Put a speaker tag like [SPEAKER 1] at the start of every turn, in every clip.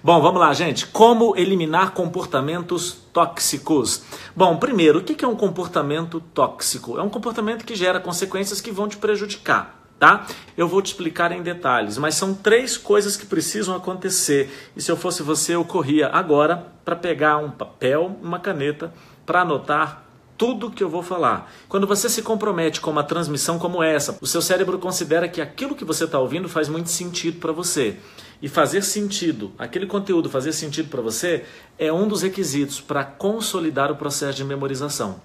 [SPEAKER 1] Bom, vamos lá, gente. Como eliminar comportamentos tóxicos? Bom, primeiro, o que é um comportamento tóxico? É um comportamento que gera consequências que vão te prejudicar, tá? Eu vou te explicar em detalhes, mas são três coisas que precisam acontecer. E se eu fosse você, eu corria agora para pegar um papel, uma caneta, para anotar tudo que eu vou falar. Quando você se compromete com uma transmissão como essa, o seu cérebro considera que aquilo que você está ouvindo faz muito sentido para você. E fazer sentido, aquele conteúdo fazer sentido para você, é um dos requisitos para consolidar o processo de memorização.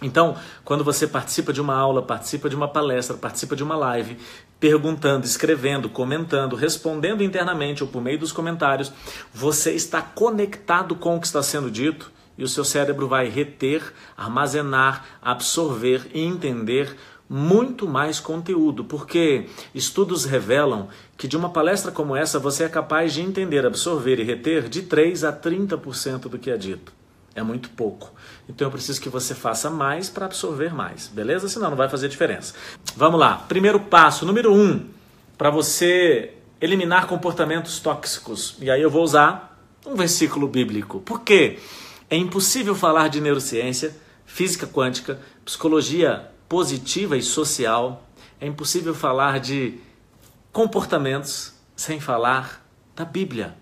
[SPEAKER 1] Então, quando você participa de uma aula, participa de uma palestra, participa de uma live, perguntando, escrevendo, comentando, respondendo internamente ou por meio dos comentários, você está conectado com o que está sendo dito e o seu cérebro vai reter, armazenar, absorver e entender muito mais conteúdo, porque estudos revelam que de uma palestra como essa você é capaz de entender, absorver e reter de 3 a 30% do que é dito. É muito pouco. Então eu preciso que você faça mais para absorver mais, beleza? Senão não vai fazer diferença. Vamos lá. Primeiro passo, número um, para você eliminar comportamentos tóxicos. E aí eu vou usar um versículo bíblico. Por quê? É impossível falar de neurociência, física quântica, psicologia positiva e social. É impossível falar de comportamentos sem falar da Bíblia.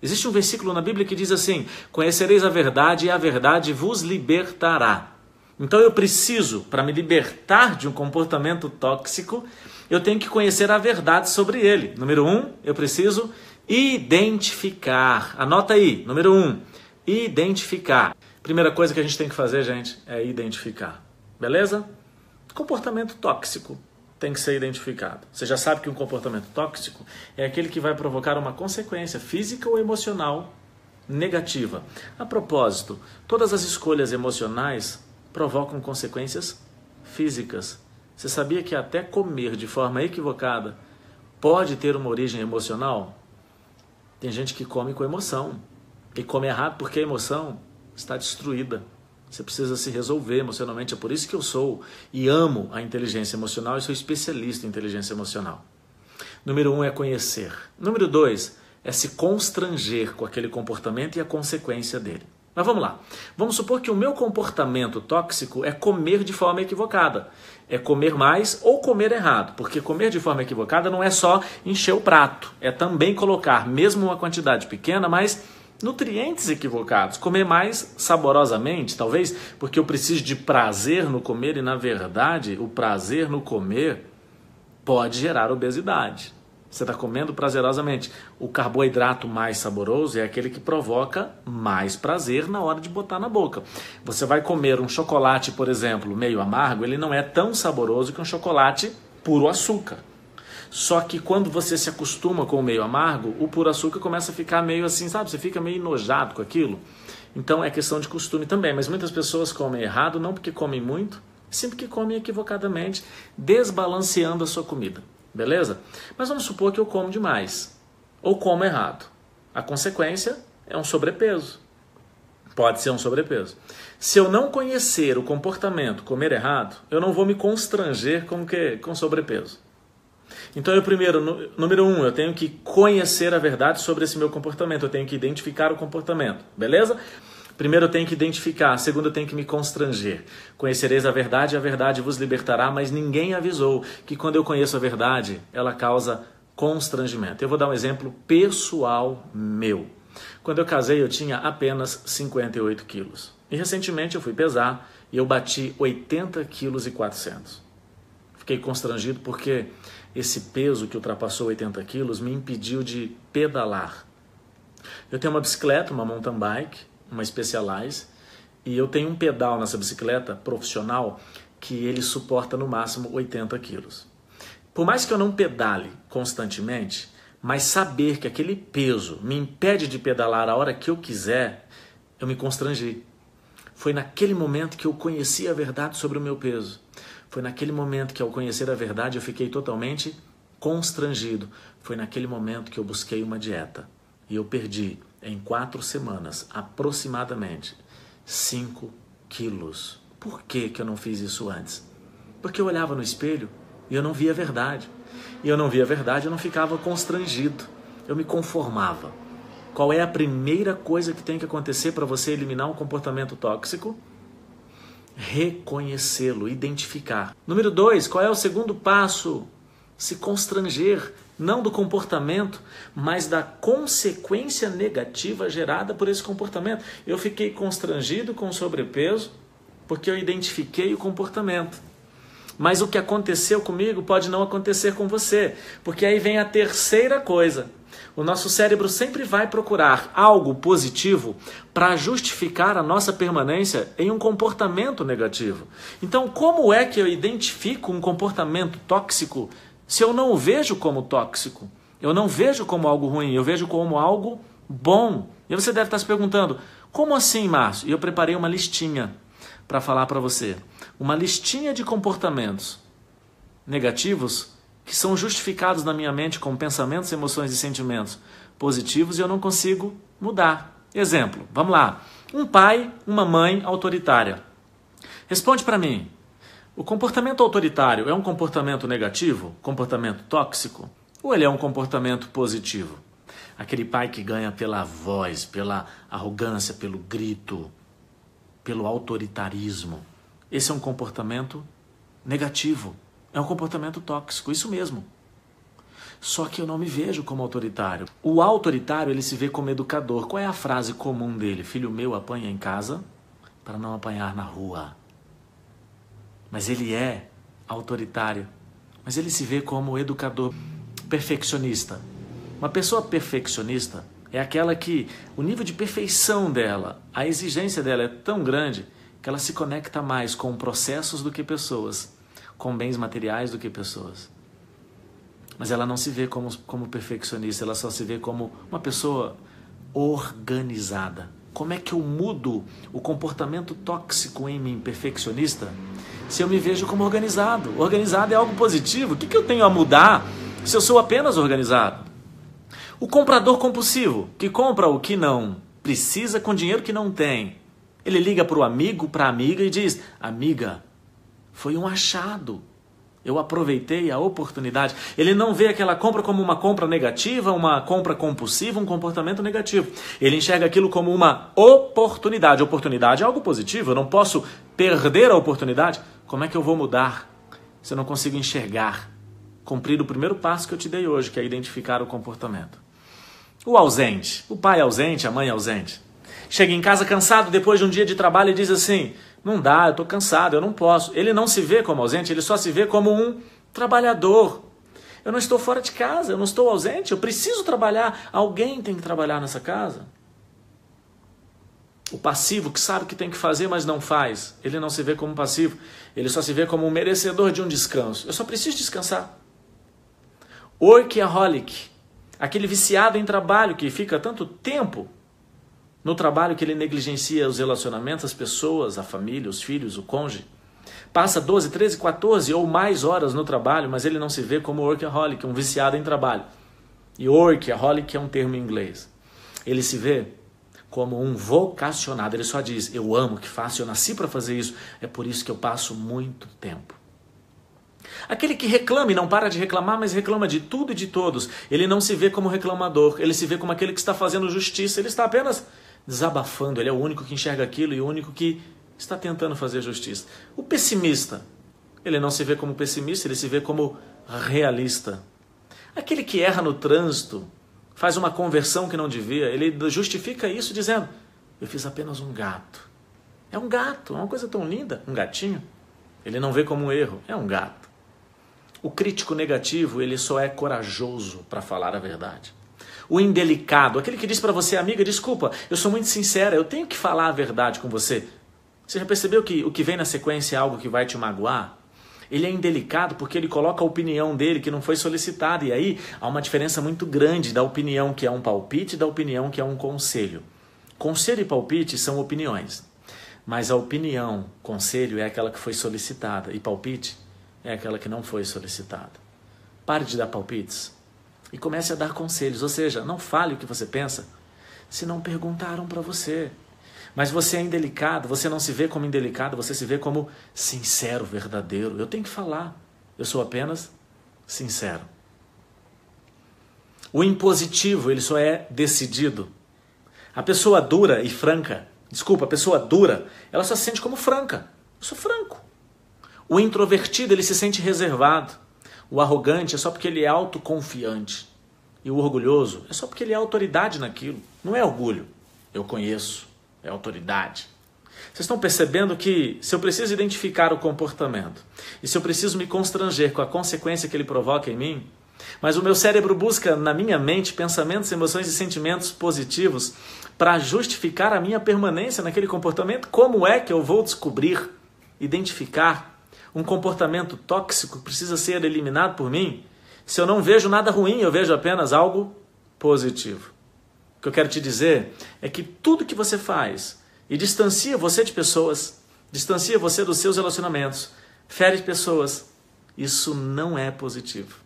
[SPEAKER 1] Existe um versículo na Bíblia que diz assim: Conhecereis a verdade e a verdade vos libertará. Então eu preciso, para me libertar de um comportamento tóxico, eu tenho que conhecer a verdade sobre ele. Número um, eu preciso identificar. Anota aí, número um, identificar. Primeira coisa que a gente tem que fazer, gente, é identificar. Beleza? Comportamento tóxico tem que ser identificado. Você já sabe que um comportamento tóxico é aquele que vai provocar uma consequência física ou emocional negativa. A propósito, todas as escolhas emocionais provocam consequências físicas. Você sabia que até comer de forma equivocada pode ter uma origem emocional? Tem gente que come com emoção e come errado porque a emoção está destruída. Você precisa se resolver emocionalmente. É por isso que eu sou e amo a inteligência emocional e sou especialista em inteligência emocional. Número um é conhecer. Número dois é se constranger com aquele comportamento e a consequência dele. Mas vamos lá. Vamos supor que o meu comportamento tóxico é comer de forma equivocada. É comer mais ou comer errado. Porque comer de forma equivocada não é só encher o prato, é também colocar, mesmo uma quantidade pequena, mas nutrientes equivocados. Comer mais saborosamente, talvez porque eu preciso de prazer no comer e, na verdade, o prazer no comer pode gerar obesidade. Você está comendo prazerosamente. O carboidrato mais saboroso é aquele que provoca mais prazer na hora de botar na boca. Você vai comer um chocolate, por exemplo, meio amargo, ele não é tão saboroso que um chocolate puro açúcar. Só que quando você se acostuma com o meio amargo, o puro açúcar começa a ficar meio assim, sabe? Você fica meio enojado com aquilo. Então é questão de costume também. Mas muitas pessoas comem errado, não porque comem muito, sim porque comem equivocadamente, desbalanceando a sua comida. Beleza? Mas vamos supor que eu como demais ou como errado. A consequência é um sobrepeso. Pode ser um sobrepeso. Se eu não conhecer o comportamento comer errado, eu não vou me constranger com que com sobrepeso. Então, eu primeiro, número um, eu tenho que conhecer a verdade sobre esse meu comportamento, eu tenho que identificar o comportamento, beleza? Primeiro eu tenho que identificar, segundo eu tenho que me constranger. Conhecereis a verdade, a verdade vos libertará, mas ninguém avisou que quando eu conheço a verdade, ela causa constrangimento. Eu vou dar um exemplo pessoal meu. Quando eu casei, eu tinha apenas 58 quilos. E recentemente eu fui pesar e eu bati 80 quilos e 400. Fiquei constrangido porque esse peso que ultrapassou 80 quilos me impediu de pedalar. Eu tenho uma bicicleta, uma mountain bike, uma Specialized, e eu tenho um pedal nessa bicicleta profissional que ele suporta no máximo 80 quilos. Por mais que eu não pedale constantemente, mas saber que aquele peso me impede de pedalar a hora que eu quiser, eu me constrangi. Foi naquele momento que eu conheci a verdade sobre o meu peso. Foi naquele momento que, ao conhecer a verdade, eu fiquei totalmente constrangido. Foi naquele momento que eu busquei uma dieta. E eu perdi, em quatro semanas, aproximadamente 5 quilos. Por que, que eu não fiz isso antes? Porque eu olhava no espelho e eu não via a verdade. E eu não via a verdade, eu não ficava constrangido. Eu me conformava Qual é a primeira coisa que tem que acontecer para você eliminar um comportamento tóxico? Reconhecê-lo, identificar. Número dois, qual é o segundo passo? Se constranger, não do comportamento, mas da consequência negativa gerada por esse comportamento. Eu fiquei constrangido com sobrepeso porque eu identifiquei o comportamento. Mas o que aconteceu comigo pode não acontecer com você, porque aí vem a terceira coisa. O nosso cérebro sempre vai procurar algo positivo para justificar a nossa permanência em um comportamento negativo. Então, como é que eu identifico um comportamento tóxico se eu não o vejo como tóxico? Eu não vejo como algo ruim, eu vejo como algo bom. E você deve estar se perguntando: como assim, Márcio? E eu preparei uma listinha para falar para você. Uma listinha de comportamentos negativos que são justificados na minha mente com pensamentos, emoções e sentimentos positivos e eu não consigo mudar. Exemplo, vamos lá. Um pai, uma mãe autoritária. Responde para mim. O comportamento autoritário é um comportamento negativo, comportamento tóxico, ou ele é um comportamento positivo? Aquele pai que ganha pela voz, pela arrogância, pelo grito, pelo autoritarismo. Esse é um comportamento negativo. É um comportamento tóxico, isso mesmo. Só que eu não me vejo como autoritário. O autoritário, ele se vê como educador. Qual é a frase comum dele? Filho meu, apanha em casa para não apanhar na rua. Mas ele é autoritário. Mas ele se vê como educador perfeccionista. Uma pessoa perfeccionista é aquela que o nível de perfeição dela, a exigência dela é tão grande que ela se conecta mais com processos do que pessoas, com bens materiais do que pessoas. Mas ela não se vê como, como perfeccionista, ela só se vê como uma pessoa organizada. Como é que eu mudo o comportamento tóxico em mim, perfeccionista, se eu me vejo como organizado? Organizado é algo positivo. O que, que eu tenho a mudar se eu sou apenas organizado? O comprador compulsivo, que compra o que não precisa com dinheiro que não tem. Ele liga para o amigo, para a amiga e diz: Amiga, foi um achado. Eu aproveitei a oportunidade. Ele não vê aquela compra como uma compra negativa, uma compra compulsiva, um comportamento negativo. Ele enxerga aquilo como uma oportunidade. Oportunidade é algo positivo. Eu não posso perder a oportunidade. Como é que eu vou mudar se eu não consigo enxergar? Cumprir o primeiro passo que eu te dei hoje, que é identificar o comportamento. O ausente, o pai ausente, a mãe ausente. Chega em casa cansado depois de um dia de trabalho e diz assim: Não dá, eu estou cansado, eu não posso. Ele não se vê como ausente, ele só se vê como um trabalhador. Eu não estou fora de casa, eu não estou ausente, eu preciso trabalhar. Alguém tem que trabalhar nessa casa. O passivo que sabe que tem que fazer, mas não faz, ele não se vê como passivo, ele só se vê como um merecedor de um descanso. Eu só preciso descansar. Workaholic, aquele viciado em trabalho que fica tanto tempo no trabalho que ele negligencia os relacionamentos, as pessoas, a família, os filhos, o cônjuge. Passa 12, 13, 14 ou mais horas no trabalho, mas ele não se vê como workaholic, um viciado em trabalho. E workaholic é um termo em inglês. Ele se vê como um vocacionado. Ele só diz: Eu amo o que faço, eu nasci para fazer isso. É por isso que eu passo muito tempo. Aquele que reclama e não para de reclamar, mas reclama de tudo e de todos. Ele não se vê como reclamador, ele se vê como aquele que está fazendo justiça. Ele está apenas desabafando, ele é o único que enxerga aquilo e o único que está tentando fazer justiça. O pessimista, ele não se vê como pessimista, ele se vê como realista. Aquele que erra no trânsito, faz uma conversão que não devia, ele justifica isso dizendo: Eu fiz apenas um gato. É um gato, é uma coisa tão linda, um gatinho. Ele não vê como um erro, é um gato. O crítico negativo, ele só é corajoso para falar a verdade. O indelicado, aquele que diz para você, amiga, desculpa, eu sou muito sincera, eu tenho que falar a verdade com você. Você já percebeu que o que vem na sequência é algo que vai te magoar? Ele é indelicado porque ele coloca a opinião dele que não foi solicitada. E aí há uma diferença muito grande da opinião que é um palpite e da opinião que é um conselho. Conselho e palpite são opiniões. Mas a opinião, conselho, é aquela que foi solicitada. E palpite é aquela que não foi solicitada. Pare de dar palpites e comece a dar conselhos. Ou seja, não fale o que você pensa se não perguntaram para você. Mas você é indelicado, você não se vê como indelicado, você se vê como sincero, verdadeiro. Eu tenho que falar, eu sou apenas sincero. O impositivo, ele só é decidido A pessoa dura e franca, desculpa, a pessoa dura, ela só se sente como franca. Eu sou franco. O introvertido, ele se sente reservado. O arrogante é só porque ele é autoconfiante. E o orgulhoso é só porque ele é autoridade naquilo. Não é orgulho. Eu conheço. É autoridade. Vocês estão percebendo que se eu preciso identificar o comportamento e se eu preciso me constranger com a consequência que ele provoca em mim, mas o meu cérebro busca na minha mente pensamentos, emoções e sentimentos positivos para justificar a minha permanência naquele comportamento, como é que eu vou descobrir, identificar um comportamento tóxico precisa ser eliminado por mim? Se eu não vejo nada ruim, eu vejo apenas algo positivo. O que eu quero te dizer é que tudo que você faz e distancia você de pessoas, distancia você dos seus relacionamentos, fere pessoas, isso não é positivo.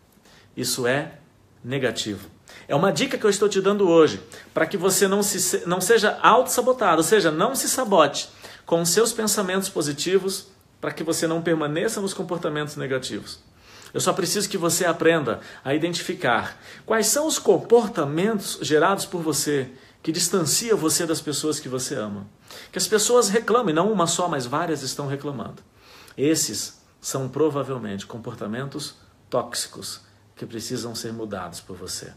[SPEAKER 1] Isso é negativo. É uma dica que eu estou te dando hoje, para que você não, se, não seja auto-sabotado, ou seja, não se sabote com seus pensamentos positivos, para que você não permaneça nos comportamentos negativos. Eu só preciso que você aprenda a identificar quais são os comportamentos gerados por você que distancia você das pessoas que você ama. Que as pessoas reclamem, não uma só, mas várias estão reclamando. Esses são provavelmente comportamentos tóxicos que precisam ser mudados por você.